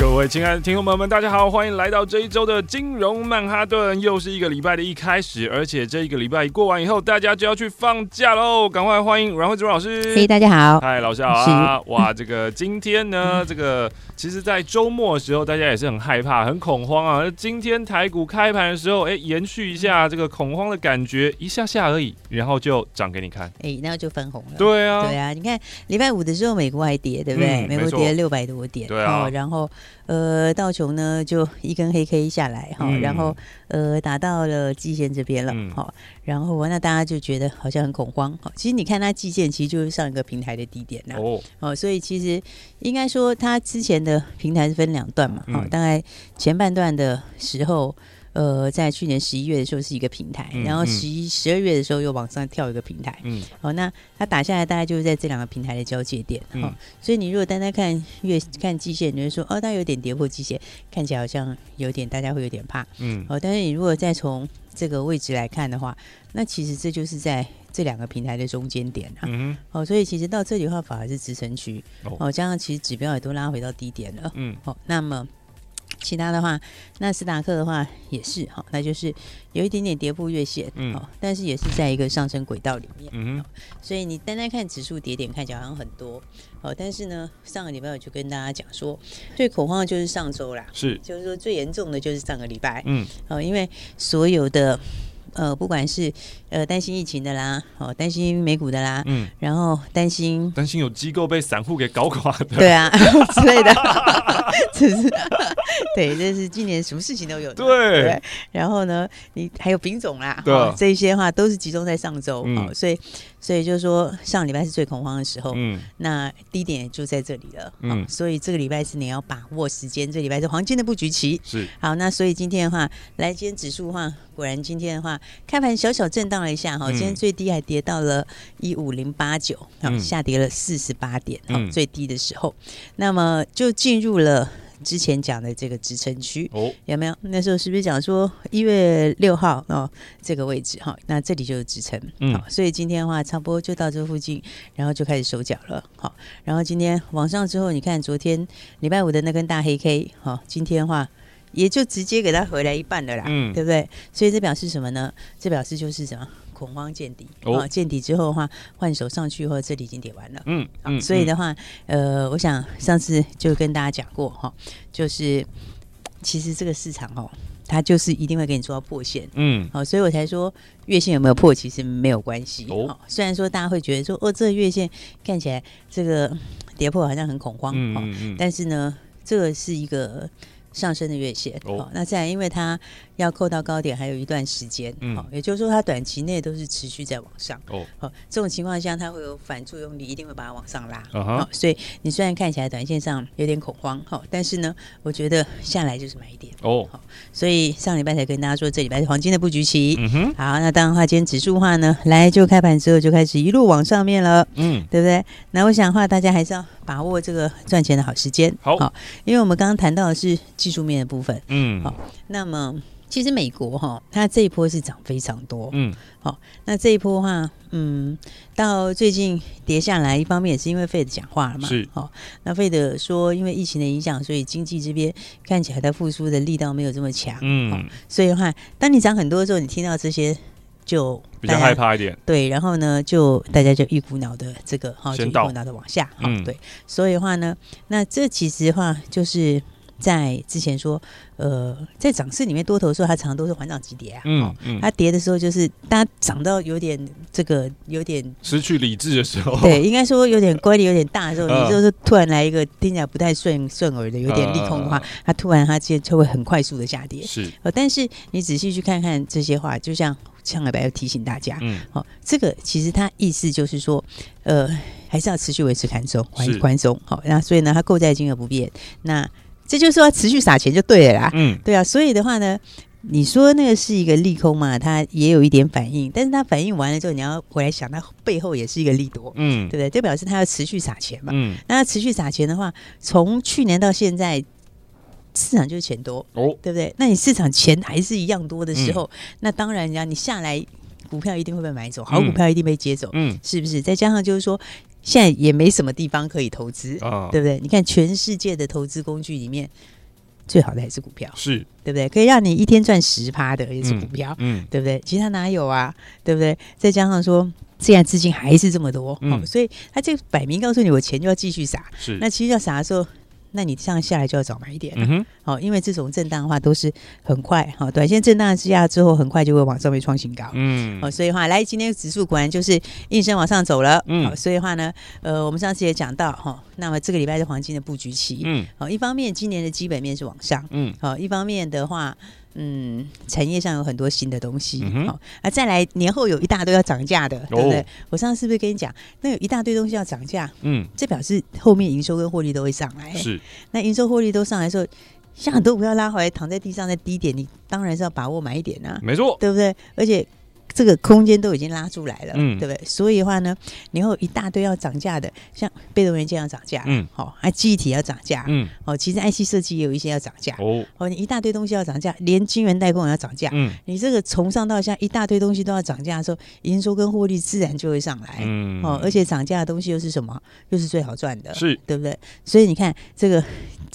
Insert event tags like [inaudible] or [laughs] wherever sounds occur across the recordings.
各位亲爱的听众朋友们，大家好，欢迎来到这一周的金融曼哈顿。又是一个礼拜的一开始，而且这一个礼拜一过完以后，大家就要去放假喽。赶快欢迎阮惠慈老师。[laughs] 嘿，大家好。嗨，老师好啊。哇，这个今天呢，这个其实，在周末的时候，大家也是很害怕、很恐慌啊。今天台股开盘的时候，哎，延续一下这个恐慌的感觉，一下下而已，然后就涨给你看。哎，然后就分红了。对啊，对啊。你看礼拜五的时候，美国还跌，对不对？嗯、美国跌了六百多点。对啊。哦、然后。呃，道琼呢就一根黑 K 下来哈、嗯，然后呃打到了季线这边了，好、嗯，然后那大家就觉得好像很恐慌，好，其实你看它季线其实就是上一个平台的低点呐，哦，哦，所以其实应该说它之前的平台是分两段嘛，好、嗯，大概前半段的时候。呃，在去年十一月的时候是一个平台，嗯、然后十一、十二月的时候又往上跳一个平台。嗯，好、哦，那它打下来大概就是在这两个平台的交界点。哈、哦，所以你如果单单看月看季线，你会说哦，它有点跌破季线，看起来好像有点大家会有点怕。嗯，哦，但是你如果再从这个位置来看的话，那其实这就是在这两个平台的中间点啊。嗯，哦，所以其实到这里的话反而是支撑区。哦，加上其实指标也都拉回到低点了。嗯，好、哦，那么。其他的话，纳斯达克的话也是哈，那就是有一点点跌破月线，嗯，但是也是在一个上升轨道里面，嗯，所以你单单看指数跌点看起来好像很多，哦，但是呢，上个礼拜我就跟大家讲说，最恐慌的就是上周啦，是，就是说最严重的就是上个礼拜，嗯，哦，因为所有的。呃，不管是呃担心疫情的啦，哦担心美股的啦，嗯，然后担心担心有机构被散户给搞垮的，对啊 [laughs] 之类的，[laughs] 这是 [laughs] 对，这是今年什么事情都有的，对，对。然后呢，你还有品种啦，对、哦，这些话都是集中在上周，嗯、哦，所以。所以就是说，上礼拜是最恐慌的时候，嗯，那低点就在这里了，嗯，所以这个礼拜是你要把握时间，这个礼拜是黄金的布局期，是。好。那所以今天的话，来今天指数的话，果然今天的话，开盘小小震荡了一下哈，今天最低还跌到了一五零八九，下跌了四十八点，嗯，最低的时候，那么就进入了。之前讲的这个支撑区哦，有没有？那时候是不是讲说一月六号哦，这个位置哈，那这里就是支撑，嗯，好，所以今天的话差不多就到这附近，然后就开始收脚了，好，然后今天往上之后，你看昨天礼拜五的那根大黑 K，好，今天的话也就直接给它回来一半了啦，嗯，对不对？所以这表示什么呢？这表示就是什么？恐慌见底啊！见底之后的话，换手上去后，这里已经跌完了。嗯，嗯，所以的话，呃，我想上次就跟大家讲过哈，就是其实这个市场哦，它就是一定会给你做到破线。嗯，好，所以我才说月线有没有破，其实没有关系。哦，虽然说大家会觉得说，哦，这个月线看起来这个跌破好像很恐慌。嗯嗯，嗯，但是呢，这个是一个。上升的月线，哦哦，那再来，因为它要扣到高点还有一段时间，好、嗯，也就是说它短期内都是持续在往上，哦，好，这种情况下它会有反作用力，一定会把它往上拉，好、uh -huh 哦，所以你虽然看起来短线上有点恐慌，好，但是呢，我觉得下来就是买一点，哦，好，所以上礼拜才跟大家说这礼拜是黄金的布局期，嗯哼，好，那当然的话，今天指数的话呢，来就开盘之后就开始一路往上面了，嗯，对不对？那我想的话，大家还是要把握这个赚钱的好时间，好，好，因为我们刚刚谈到的是。技术面的部分，嗯，好，那么其实美国哈，它这一波是涨非常多，嗯，好，那这一波的话，嗯，到最近跌下来，一方面也是因为费德讲话了嘛，是，好，那费德说因为疫情的影响，所以经济这边看起来它复苏的力道没有这么强，嗯，所以的话，当你涨很多的时候，你听到这些就比较害怕一点，对，然后呢，就大家就一股脑的这个哈，就一股脑的往下，嗯，对，所以的话呢，那这其实的话就是。在之前说，呃，在涨势里面多头的时候，它常常都是缓涨急跌啊。嗯嗯，它跌的时候就是大家涨到有点这个有点失去理智的时候，对，应该说有点乖离有点大的时候，呃、[laughs] 你就是突然来一个听起来不太顺顺耳的有点利空的话，它突然它就会很快速的下跌。是，呃，但是你仔细去看看这些话，就像上礼拜要提醒大家，嗯，好、哦，这个其实它意思就是说，呃，还是要持续维持宽松，宽宽松。好，那所以呢，它购债金额不变，那。这就是说要持续撒钱就对了啦。嗯，对啊，所以的话呢。你说那个是一个利空嘛？它也有一点反应，但是它反应完了之后，你要回来想，它背后也是一个利多，嗯，对不对？就表示它要持续撒钱嘛，嗯，那要持续撒钱的话，从去年到现在，市场就是钱多，哦，对不对？那你市场钱还是一样多的时候，嗯、那当然，你下来股票一定会被买走，好股票一定被接走，嗯，是不是？再加上就是说，现在也没什么地方可以投资，啊，对不对？你看全世界的投资工具里面。最好的还是股票，是对不对？可以让你一天赚十趴的也是股票，嗯，嗯对不对？其他哪有啊？对不对？再加上说，现在资金还是这么多，嗯，哦，所以他这个摆明告诉你，我钱就要继续撒。是，那其实要撒的时候。那你这样下来就要早买一点了，好，因为这种震荡的话都是很快，好，短线震荡之下之后很快就会往上面创新高，嗯，好，所以的话来今天指数果然就是应声往上走了，嗯，好，所以的话呢，呃，我们上次也讲到哈，那么这个礼拜是黄金的布局期，嗯，好，一方面今年的基本面是往上，嗯，好，一方面的话。嗯，产业上有很多新的东西，好、嗯、啊，再来年后有一大堆要涨价的，哦、对不对？我上次是不是跟你讲，那有一大堆东西要涨价？嗯，这表示后面营收跟获利都会上来。是，那营收获利都上来的时候，像很多股票拉回来躺在地上在低点，你当然是要把握买一点啊，没错，对不对？而且。这个空间都已经拉出来了，嗯，对不对？所以的话呢，你会有一大堆要涨价的，像被动元件要涨价，嗯，好、哦，还记忆体要涨价，嗯，哦，其实 IC 设计也有一些要涨价，哦，哦，你一大堆东西要涨价，连晶圆代工也要涨价，嗯，你这个从上到下一大堆东西都要涨价的时候，营收跟获利自然就会上来，嗯，哦，而且涨价的东西又是什么？又是最好赚的，是对不对？所以你看这个，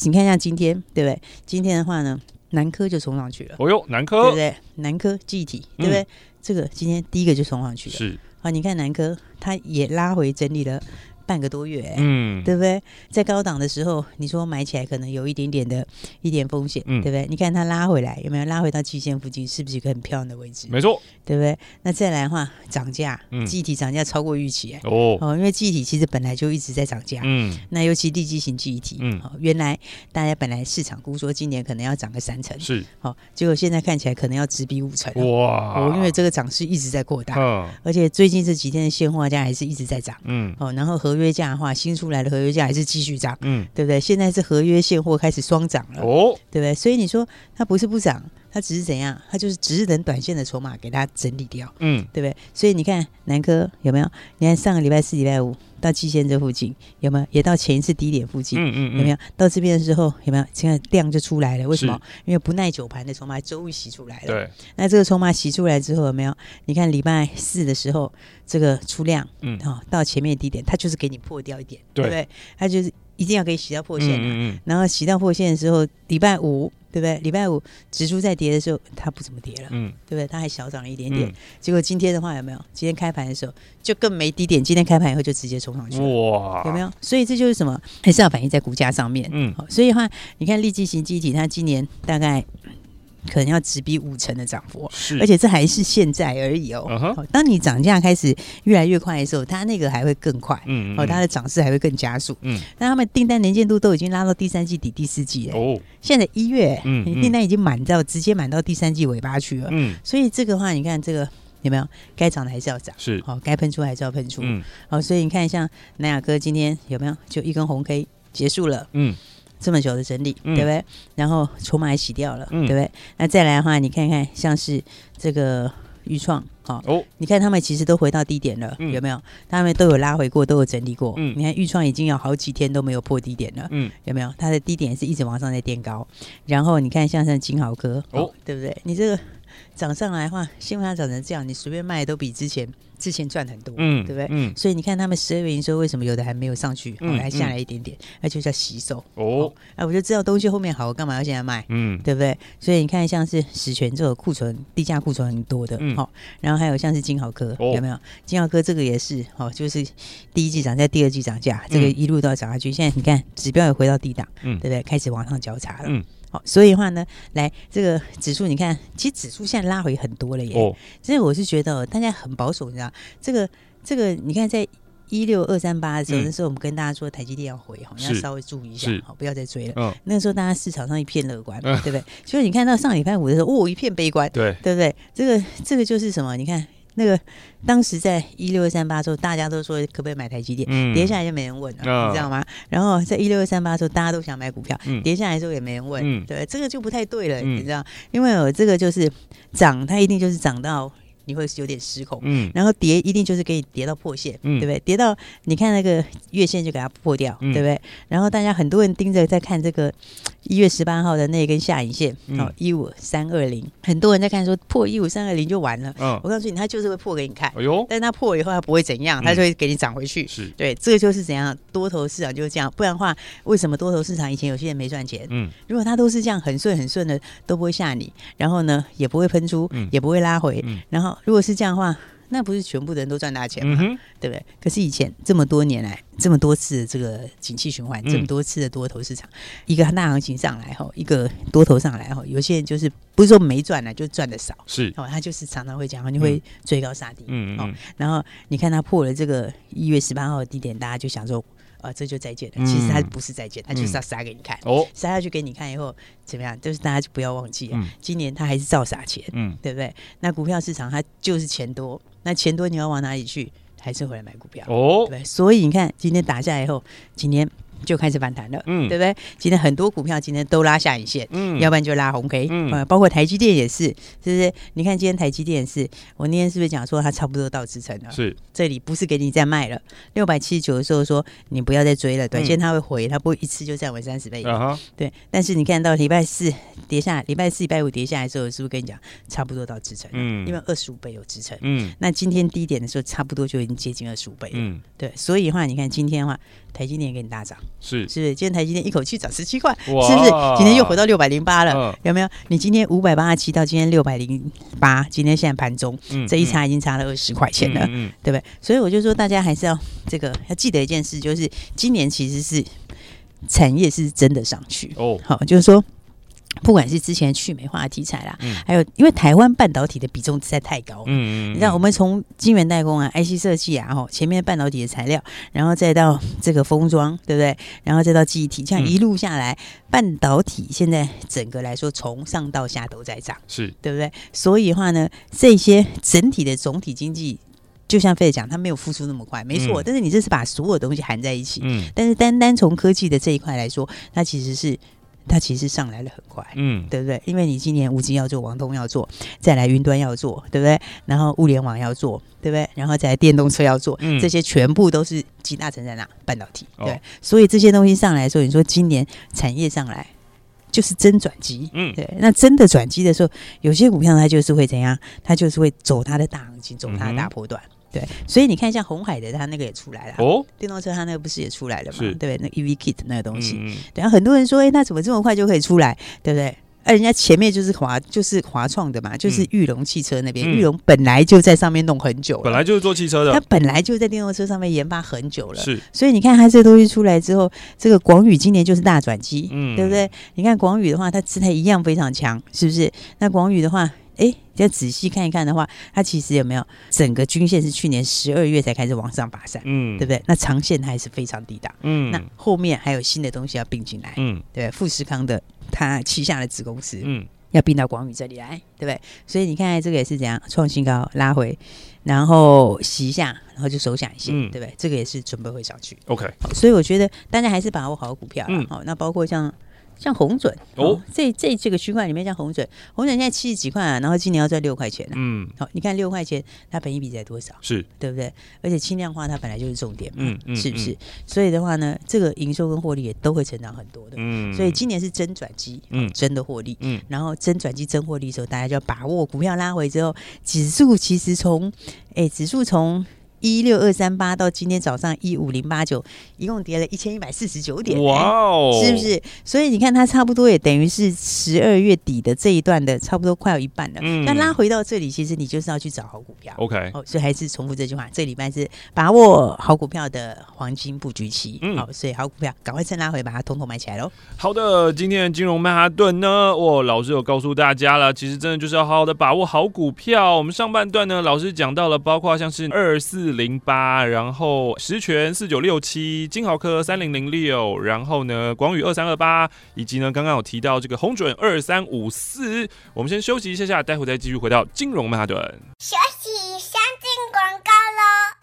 你看像今天，对不对？今天的话呢，南科就冲上去了，哦哟，南科，对不对？南科记忆体，对不对？嗯这个今天第一个就冲上去了，是啊，你看南科，它也拉回整理了。半个多月，嗯，对不对？在高档的时候，你说买起来可能有一点点的一点风险，嗯，对不对？你看它拉回来有没有拉回到季线附近？是不是一个很漂亮的位置？没错，对不对？那再来的话，涨价，嗯，记忆体涨价超过预期，哦。哦，因为记忆体其实本来就一直在涨价，嗯，那尤其地基型记忆体，嗯，哦，原来大家本来市场估说今年可能要涨个三成，是，哦，结果现在看起来可能要直逼五成，哇，哦，因为这个涨势一直在扩大，嗯，而且最近这几天的现货价还是一直在涨，嗯，哦，然后合约价的话新。出来的合约价还是继续涨，嗯，对不对？现在是合约现货开始双涨了，哦，对不对？所以你说它不是不涨，它只是怎样？它就是只是等短线的筹码给它整理掉，嗯，对不对？所以你看南科有没有？你看上个礼拜四、礼拜五到季线这附近有没有？也到前一次低点附近，嗯嗯，嗯，有没有？到这边的时候有没有？现在量就出来了，为什么？因为不耐久盘的筹码终于洗出来了。对，那这个筹码洗出来之后有没有？你看礼拜四的时候。这个出量，嗯，好、哦，到前面低点，它就是给你破掉一点，对，对不对？它就是一定要可以洗到破线、啊、嗯，嗯，然后洗到破线的时候，礼拜五，对不对？礼拜五指数在跌的时候，它不怎么跌了，嗯，对不对？它还小涨了一点点、嗯。结果今天的话有没有？今天开盘的时候就更没低点，今天开盘以后就直接冲上去了，哇，有没有？所以这就是什么？还是要反映在股价上面，嗯，所以的话，你看立积型机体，它今年大概。可能要直逼五成的涨幅，是，而且这还是现在而已哦。Uh-huh. 当你涨价开始越来越快的时候，它那个还会更快，嗯，嗯，哦，它的涨势还会更加速，嗯。那他们订单年见度都已经拉到第三季底、第四季了，哦。现在一月，嗯，订单已经满到直接满到第三季尾巴去了，嗯。所以这个话，你看这个有没有？该涨的还是要涨，是。好，该喷出还是要喷出，嗯。好，所以你看，像南亚哥今天有没有？就一根红 K 结束了，嗯。这么久的整理，嗯、对不对？然后筹码也洗掉了，嗯、对不对？那再来的话，你看看像是这个预创，哦，哦，你看他们其实都回到低点了，嗯、有没有？他们都有拉回过，都有整理过。嗯、你看预创已经有好几天都没有破低点了，嗯、有没有？它的低点是一直往上在垫高。然后你看像像金豪科，哦，对不对？你这个。涨上来的话，新闻上涨成这样，你随便卖都比之前之前赚很多，嗯，对不对？嗯，所以你看他们十二月营收为什么有的还没有上去，后、嗯、来下来一点点，那、嗯、就叫洗手哦。哎、啊，我就知道东西后面好，我干嘛要现在卖？嗯，对不对？所以你看像是十銓这个库存低价库存很多的，好、嗯，然后还有像是金豪科、哦、有没有？金豪科这个也是，哦，就是第一季涨价，第二季涨价，这个一路都要涨下去。现在你看指标也回到低档，嗯，对不对？开始往上交叉了，嗯。好，所以的话呢，来这个指数，你看，其实指数现在拉回很多了耶。哦，所以我是觉得大家很保守，你知道，这个这个，你看在一六二三八的时候，嗯，那时候我们跟大家说台积电要回，好，像要稍微注意一下，好，不要再追了。嗯，那个时候大家市场上一片乐观，对不对？所以你看到上礼拜五的时候，哦，一片悲观，对，对不对？这个这个就是什么？你看。那个当时在一六二三八的时候，大家都说可不可以买台积电？嗯，跌下来就没人问了，嗯、你知道吗？然后在一六二三八的时候，大家都想买股票，嗯、跌下来的时候也没人问，嗯、对，这个就不太对了，嗯、你知道？因为我这个就是涨，它一定就是涨到。你会有点失控，嗯，然后跌一定就是给你跌到破线，嗯，对不对？跌到你看那个月线就给它破掉，嗯、对不对？然后大家很多人盯着在看这个一月十八号的那根下影线，哦，一五三二零，很多人在看说破一五三二零就完了，嗯，我告诉你，它就是会破给你看，哎呦，但是它破了以后它不会怎样，它就会给你涨回去，是、嗯、对，这个就是怎样多头市场就是这样，不然的话，为什么多头市场以前有些人没赚钱？嗯，如果它都是这样很顺很顺的，都不会吓你，然后呢也不会喷出，嗯、也不会拉回，嗯、然后。如果是这样的话，那不是全部的人都赚大钱吗？嗯、对不对？可是以前这么多年来，这么多次的这个景气循环，嗯、这么多次的多头市场，一个大行情上来后，一个多头上来后，有些人就是不是说没赚呢，就赚的少。是哦，他就是常常会讲，你会追高杀低。嗯哦，然后你看他破了这个一月十八号的低点，大家就想说。啊，这就再见了。其实他不是再见，他就是要杀给你看。哦，杀下去给你看以后怎么样？就是大家就不要忘记，今年他还是照撒钱，嗯，对不对？那股票市场它就是钱多，那钱多你要往哪里去？还是回来买股票？哦，对。所以你看，今天打下来以后，今天。就开始反弹了，嗯，对不对？今天很多股票今天都拉下影线，嗯，要不然就拉红 K，嗯，包括台积电也是，是不是？你看今天台积电是，我那天是不是讲说它差不多到支撑了？是，这里不是给你再卖了，六百七十九的时候说你不要再追了，短线它会回，它不会一次就站稳三十倍，啊对。但是你看到礼拜四跌下，礼拜四、礼拜五跌下来的时候，是不是跟你讲差不多到支撑？嗯，因为二十五倍有支撑，嗯，那今天低点的时候差不多就已经接近二十五倍了，嗯，对。所以的话，你看今天的话。台积电给你大涨，是是不是？今天台积电一口气涨十七块，是不是？今天又回到六百零八了，嗯、有没有？你今天五百八十七到今天六百零八，今天现在盘中、嗯、这一差已经差了二十块钱了，嗯嗯、对不对？所以我就说，大家还是要这个要记得一件事，就是今年其实是产业是真的上去哦，好，就是说。不管是之前去美化的题材啦，嗯、还有因为台湾半导体的比重实在太高了，嗯，嗯，嗯，你知道我们从晶圆代工啊、IC 设计啊，吼前面半导体的材料，然后再到这个封装，对不对？然后再到记忆体，这样一路下来，嗯、半导体现在整个来说从上到下都在涨，是对不对？所以的话呢，这些整体的总体经济，就像费讲，它没有复苏那么快，没错。嗯、但是你这是把所有东西含在一起，嗯，但是单单从科技的这一块来说，它其实是。它其实上来了很快，嗯，对不对？因为你今年五 G 要做，网通要做，再来云端要做，对不对？然后物联网要做，对不对？然后再来电动车要做，嗯，这些全部都是集大成在哪？半导体，对。哦、所以这些东西上来的时候，你说今年产业上来就是真转机，嗯，对。那真的转机的时候，有些股票它就是会怎样？它就是会走它的大行情，走它的大波段。嗯对，所以你看，像红海的，他那个也出来了。哦，电动车他那个不是也出来了吗？是对，那 EV Kit 那个东西。嗯，然后很多人说，哎，那怎么这么快就可以出来？对不对？哎，人家前面就是华，就是华创的嘛，就是玉龙汽车那边，玉龙本来就在上面弄很久了，本来就是做汽车的，他本来就在电动车上面研发很久了。是，所以你看他这个东西出来之后，这个广宇今年就是大转机，嗯，对不对？你看广宇的话，它姿态一样非常强，是不是？那广宇的话。哎，要仔细看一看的话，它其实有没有整个均线是去年十二月才开始往上拔山，嗯，对不对？那长线它还是非常低档，嗯，那后面还有新的东西要并进来，嗯，对，富士康的它旗下的子公司，嗯，要并到广宇这里来，对不对？所以你看这个也是怎样创新高拉回，然后洗一下，然后就收下一些，嗯、对不对？这个也是准备会上去，OK。所以我觉得大家还是把握好股票了，好、嗯，那包括像。像红准哦，这这这个区块里面像红准，红准现在七十几块啊，然后今年要赚六块钱嗯，好，你看六块钱，它本益比在多少？是，对不对？而且轻量化它本来就是重点嘛，嗯嗯，是不是？所以的话呢，这个营收跟获利也都会成长很多的，嗯，所以今年是真转机，嗯，真的获利，嗯，然后真转机真获利的时候，大家就要把握股票拉回之后，指数其实从，哎，指数从。一六二三八到今天早上一五零八九，一共跌了一千一百四十九点，哇哦，是不是？所以你看它差不多也等于是十二月底的这一段的差不多快要一半了。嗯，那拉回到这里，其实你就是要去找好股票。OK，哦，所以还是重复这句话，这礼拜是把握好股票的黄金布局期。嗯，好，所以好股票赶快趁拉回把它统统买起来喽。好的，今天的金融曼哈顿呢，我老师有告诉大家了，其实真的就是要好好的把握好股票。我们上半段呢，老师讲到了，包括像是二四。零八，然后十全四九六七，金豪科三零零六，然后呢，广宇二三二八，以及呢，刚刚有提到这个红准二三五四。我们先休息一下下，待会再继续回到金融曼哈顿。休息一下。广告喽。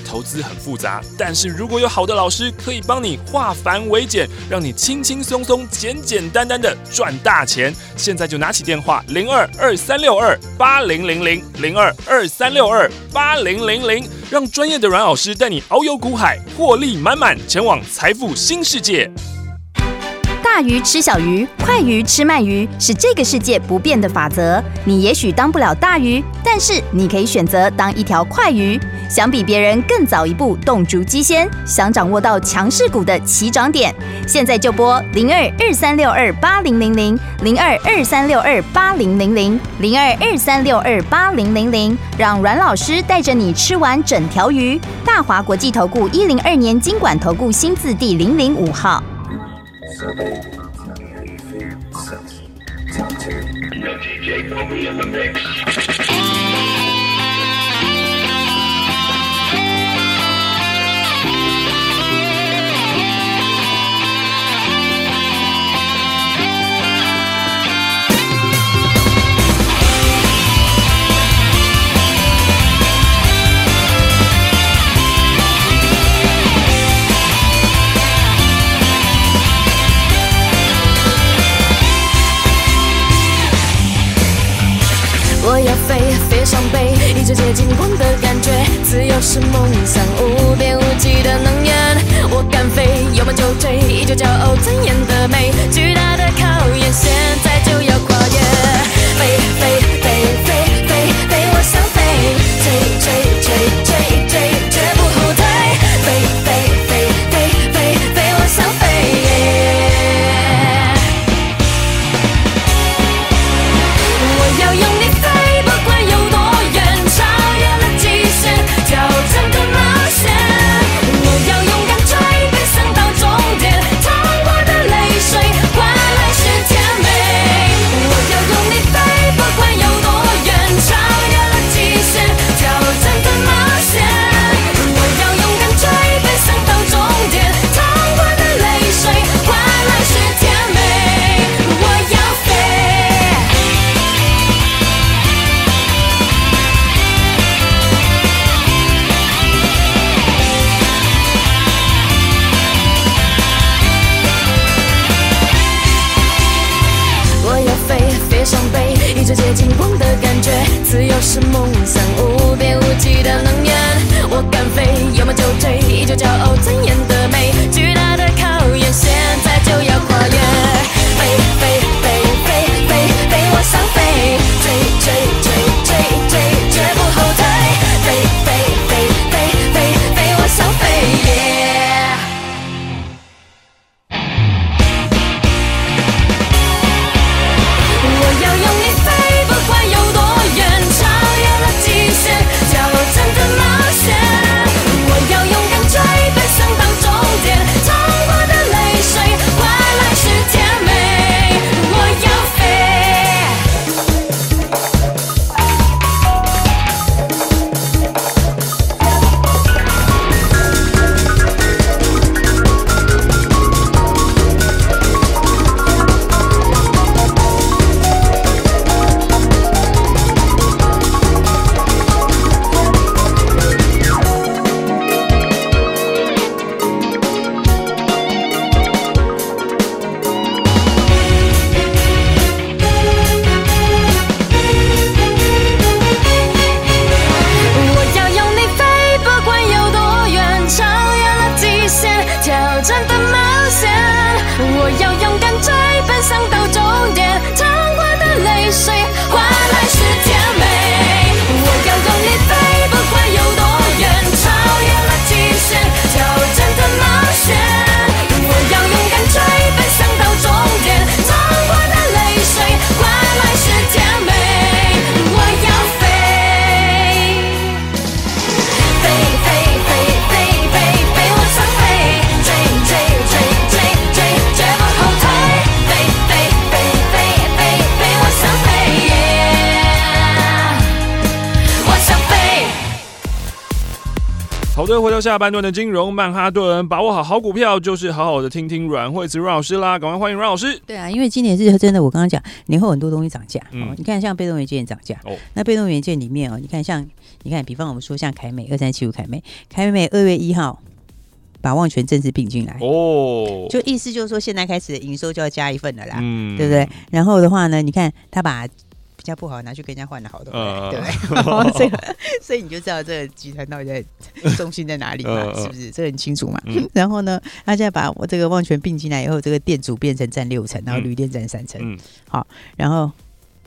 投资很复杂，但是如果有好的老师，可以帮你化繁为简，让你轻轻松松、简简单单的赚大钱。现在就拿起电话零二二三六二八零零零零二二三六二八零零零，让专业的阮老师带你遨游股海，获利满满，前往财富新世界。大鱼吃小鱼，快鱼吃慢鱼，是这个世界不变的法则。你也许当不了大鱼，但是你可以选择当一条快鱼。想比别人更早一步动足机先，想掌握到强势股的起涨点，现在就拨零二二三六二八零零零零二二三六二八零零零零二二三六二八零零零，让阮老师带着你吃完整条鱼。大华国际投顾一零二年金管投顾新字第零零五号。回到下半段的金融曼哈顿，把握好好股票，就是好好的听听阮慧慈阮老师啦。赶快欢迎阮老师。对啊，因为今年是真的，我刚刚讲年后很多东西涨价。嗯、哦，你看像被动元件涨价。哦，那被动元件里面哦，你看像你看，比方我们说像凯美二三七五凯美，凯美二月一号把旺全正式并进来。哦，就意思就是说，现在开始的营收就要加一份了啦。嗯，对不对？然后的话呢，你看他把。比较不好拿去跟人家换了好的，呃、对不对？[laughs] 所以 [laughs] 所以你就知道这个集团到底在中心在哪里嘛？呃、是不是？这个很清楚嘛？嗯、然后呢，他现在把我这个旺泉并进来以后，这个店主变成占六成，然后旅店占三成。嗯、好，然后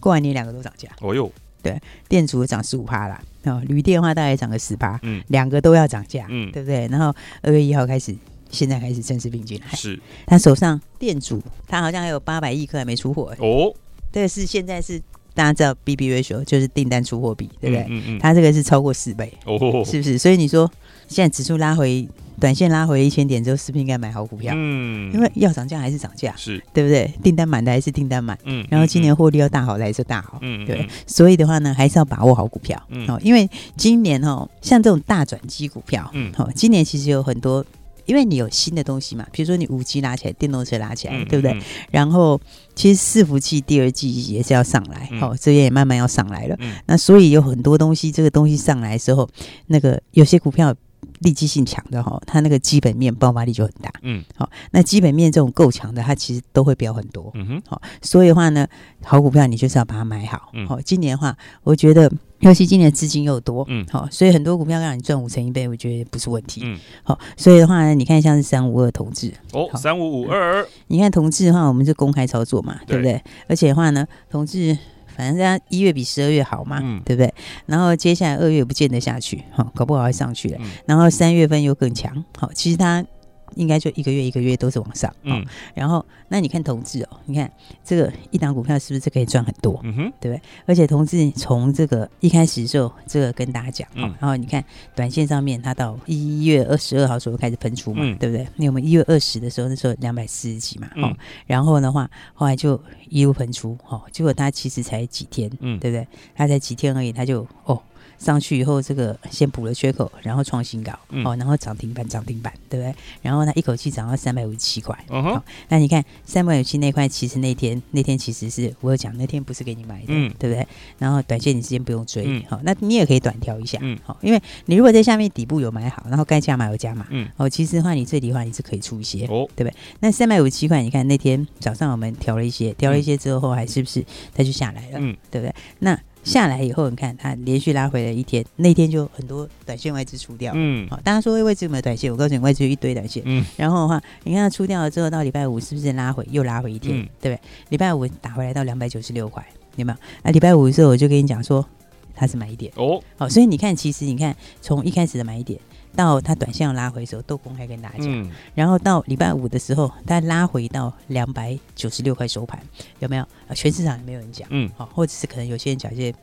过完年两个都涨价。哦哟，对，店主涨十五趴啦，哦，旅店的话大概涨个十趴。嗯，两个都要涨价，嗯，对不对？然后二月一号开始，现在开始正式并进来。是，他手上店主，他好像还有八百亿颗还没出货。哦，对，是现在是。大家知道 BB ratio 就是订单出货比，对不对？嗯嗯，它这个是超过四倍，哦，是不是？所以你说现在指数拉回，短线拉回一千点之后，是不是应该买好股票？嗯，因为要涨价还是涨价，是对不对？订单满的还是订单满，嗯，然后今年获利要大好的还是大好，嗯，对。所以的话呢，还是要把握好股票，嗯，哦，因为今年哦，像这种大转机股票，嗯，好，今年其实有很多。因为你有新的东西嘛，比如说你五 G 拉起来，电动车拉起来，嗯、对不对？嗯、然后其实伺服器第二季也是要上来，好、这边也慢慢要上来了。嗯、那所以有很多东西，这个东西上来的时候，那个有些股票利基性强的哈，它那个基本面爆发力就很大。嗯，好、哦，那基本面这种够强的，它其实都会飙很多。嗯哼，好、哦，所以的话呢，好股票你就是要把它买好。好、嗯哦，今年的话，我觉得。尤其今年资金又多，嗯，好，所以很多股票让你赚五成一倍，我觉得不是问题，嗯，好，所以的话呢，你看像是三五二同志，哦，三五五二，你看同志的话，我们是公开操作嘛，对。不对？而且的话呢，同志反正它一月比十二月好嘛，嗯，对不对？然后接下来二月不见得下去，好，搞不好会上去了，然后三月份又更强，好，其实它。应该就一个月一个月都是往上，嗯、哦，然后那你看同志哦，你看这个一档股票是不是可以赚很多，嗯哼，对不对？而且同志从这个一开始的时候，这个跟大家讲，嗯、哦，然后你看短线上面它到一月二十二号时候开始喷出嘛，嗯、对不对？那我们一月二十的时候，那时候两百四十几嘛，哦，嗯、然后的话后来就一路喷出，哦，结果它其实才几天，嗯，对不对？它才几天而已，它就哦。上去以后，这个先补了缺口，然后创新高，嗯、哦，然后涨停板，涨停板，对不对？然后呢，一口气涨到三百五十七块。嗯、哼好，那你看三百五十七那块，其实那天那天其实是我有讲，那天不是给你买的，嗯、对不对？然后短线你时间不用追，嗯、好，那你也可以短调一下，嗯，好，因为你如果在下面底部有买好，然后该加码有加码，嗯，哦，其实的话你这里的话你是可以出一些，哦，对不对？那三百五十七块，你看那天早上我们调了一些，调了一些之后，后来是不是它就下来了？嗯，对不对？那下来以后，你看它连续拉回了一天，那天就很多短线外资出掉。嗯，好，大家说外资有没有短线？我告诉你，外资有一堆短线。嗯，然后的话，你看它出掉了之后，到礼拜五是不是拉回又拉回一天？嗯、对不对？礼拜五打回来到两百九十六块，有没有？那，礼拜五的时候我就跟你讲说，它是买一点哦。好，所以你看，其实你看从一开始的买一点。到它短线要拉回的时候，都公开跟大家讲。嗯、然后到礼拜五的时候，它拉回到两百九十六块收盘，有没有？全市场也没有人讲。嗯，好，或者是可能有些人讲一些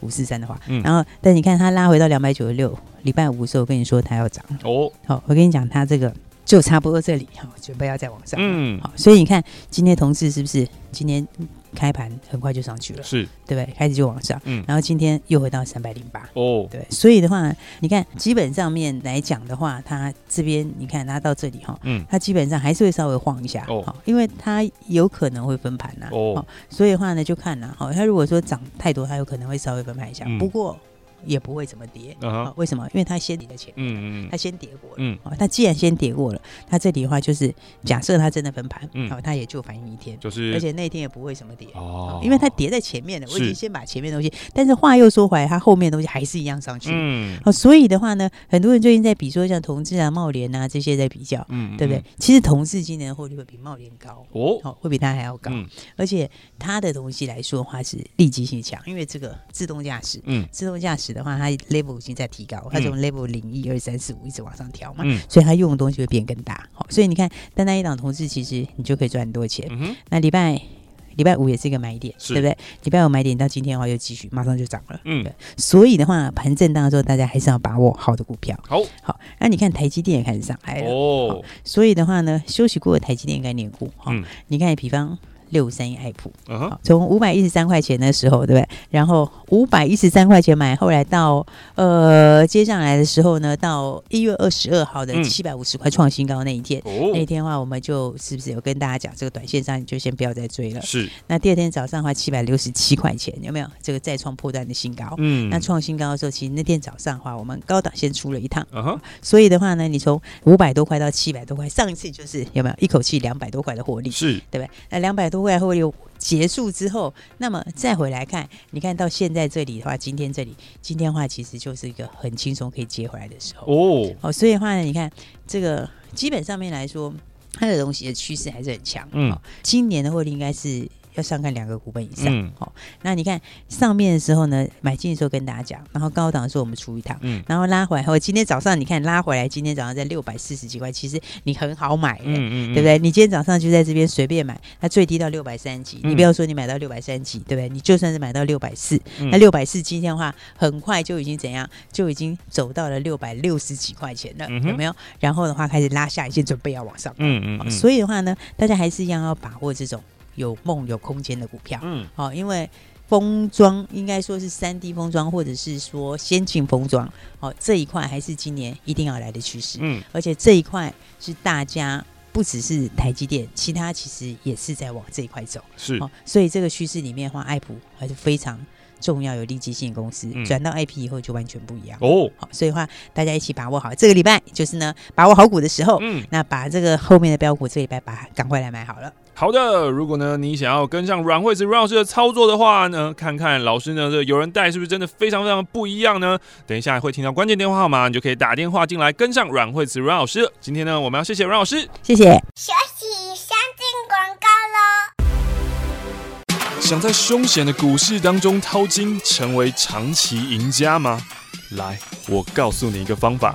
五四三的话。嗯，然后但你看它拉回到两百九十六，礼拜五的时候我跟你说它要涨。哦，好，我跟你讲它这个就差不多这里，好，准备要再往上。嗯，好，所以你看今天同事是不是今天？开盘很快就上去了，是。对不对？开始就往上，嗯，然后今天又回到三百零八，哦，对，所以的话，你看基本上面来讲的话，它这边你看它到这里哈，嗯，它基本上还是会稍微晃一下，哦，因为它有可能会分盘呐，哦，所以的话呢就看了，哈，它如果说涨太多，它有可能会稍微分盘一下，不过。也不会怎么跌啊？为什么？因为它先跌在前面，嗯嗯，它先跌过了，嗯，它既然先跌过了，它这里的话就是假设它真的分盘，嗯，好，它也就反应一天，就是，而且那天也不会什么跌哦，因为它跌在前面了，我已经先把前面东西，但是话又说回来，它后面东西还是一样上去，嗯，好，所以的话呢，很多人最近在比说像同志啊、茂联啊这些在比较，嗯，对不对？其实同志今年的获利会比茂联高哦，好，会比它还要高，而且它的东西来说的话是立即性强，因为这个自动驾驶，嗯，自动驾驶。的话，它 level 已经在提高，它从 level 零一二三四五一直往上调嘛，嗯、所以它用的东西会变更大。好，所以你看，单单一档同志，其实你就可以赚很多钱。嗯、那礼拜礼拜五也是一个买点，对不对？礼拜五买点到今天的话又继续，马上就涨了。嗯，对。所以的话，盘震荡的时候，大家还是要把握好的股票。好，好。那你看台积电也开始上来了。哦。所以的话呢，休息过的台积电概念股，哈、嗯，你看，比方。六三一爱普，从五百一十三块钱的时候，对不对？然后五百一十三块钱买，后来到呃接下来的时候呢，到一月二十二号的七百五十块创新高那一天，嗯、那一天的话，我们就是不是有跟大家讲，这个短线上你就先不要再追了。是。那第二天早上的话，七百六十七块钱有没有？这个再创破断的新高。嗯。那创新高的时候，其实那天早上的话，我们高档先出了一趟。嗯哼。所以的话呢，你从五百多块到七百多块，上一次就是有没有一口气两百多块的获利？是，对不对？那两百多。会后又结束之后，那么再回来看，你看到现在这里的话，今天这里，今天的话其实就是一个很轻松可以接回来的时候哦。哦，所以的话呢，你看这个基本上面来说，它的东西的趋势还是很强。嗯，今年的获利应该是。要上看两个股本以上，好、嗯，那你看上面的时候呢，买进的时候跟大家讲，然后高档的时候我们出一趟，嗯，然后拉回来，后今天早上你看拉回来，今天早上在六百四十几块，其实你很好买，嗯嗯，对不对？你今天早上就在这边随便买，它最低到六百三几，你不要说你买到六百三几，对不对？你就算是买到六百四，那六百四今天的话，很快就已经怎样，就已经走到了六百六十几块钱了，有没有？然后的话开始拉下一线，准备要往上，嗯嗯，所以的话呢，大家还是一样要把握这种。有梦有空间的股票，嗯，好，因为封装应该说是三 D 封装，或者是说先进封装，好，这一块还是今年一定要来的趋势，嗯，而且这一块是大家不只是台积电，其他其实也是在往这一块走，是，哦所以这个趋势里面的话，爱普还是非常重要有利基性公司，转、嗯、到 IP 以后就完全不一样。哦，好，所以的话大家一起把握好这个礼拜，就是呢把握好股的时候，嗯，那把这个后面的标股这礼拜把赶快来买好了。好的，如果呢你想要跟上阮惠慈阮老师的操作的话呢，看看老师呢这有人带是不是真的非常非常不一样呢？等一下会听到关键电话号码，你就可以打电话进来跟上阮惠慈阮老师。今天呢我们要谢谢阮老师，谢谢。休息，先进广告喽。想在凶险的股市当中淘金，成为长期赢家吗？来，我告诉你一个方法。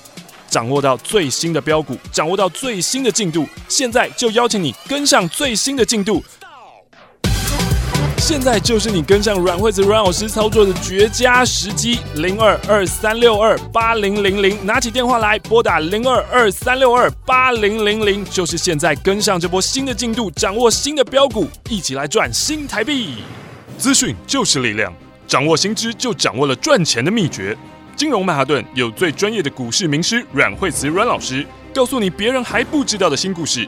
掌握到最新的标股，掌握到最新的进度，现在就邀请你跟上最新的进度。现在就是你跟上阮惠子阮老师操作的绝佳时机，零二二三六二八零零零，拿起电话来拨打零二二三六二八零零零，就是现在跟上这波新的进度，掌握新的标股，一起来赚新台币。资讯就是力量，掌握新知就掌握了赚钱的秘诀。金融曼哈顿有最专业的股市名师阮惠慈阮老师，告诉你别人还不知道的新故事，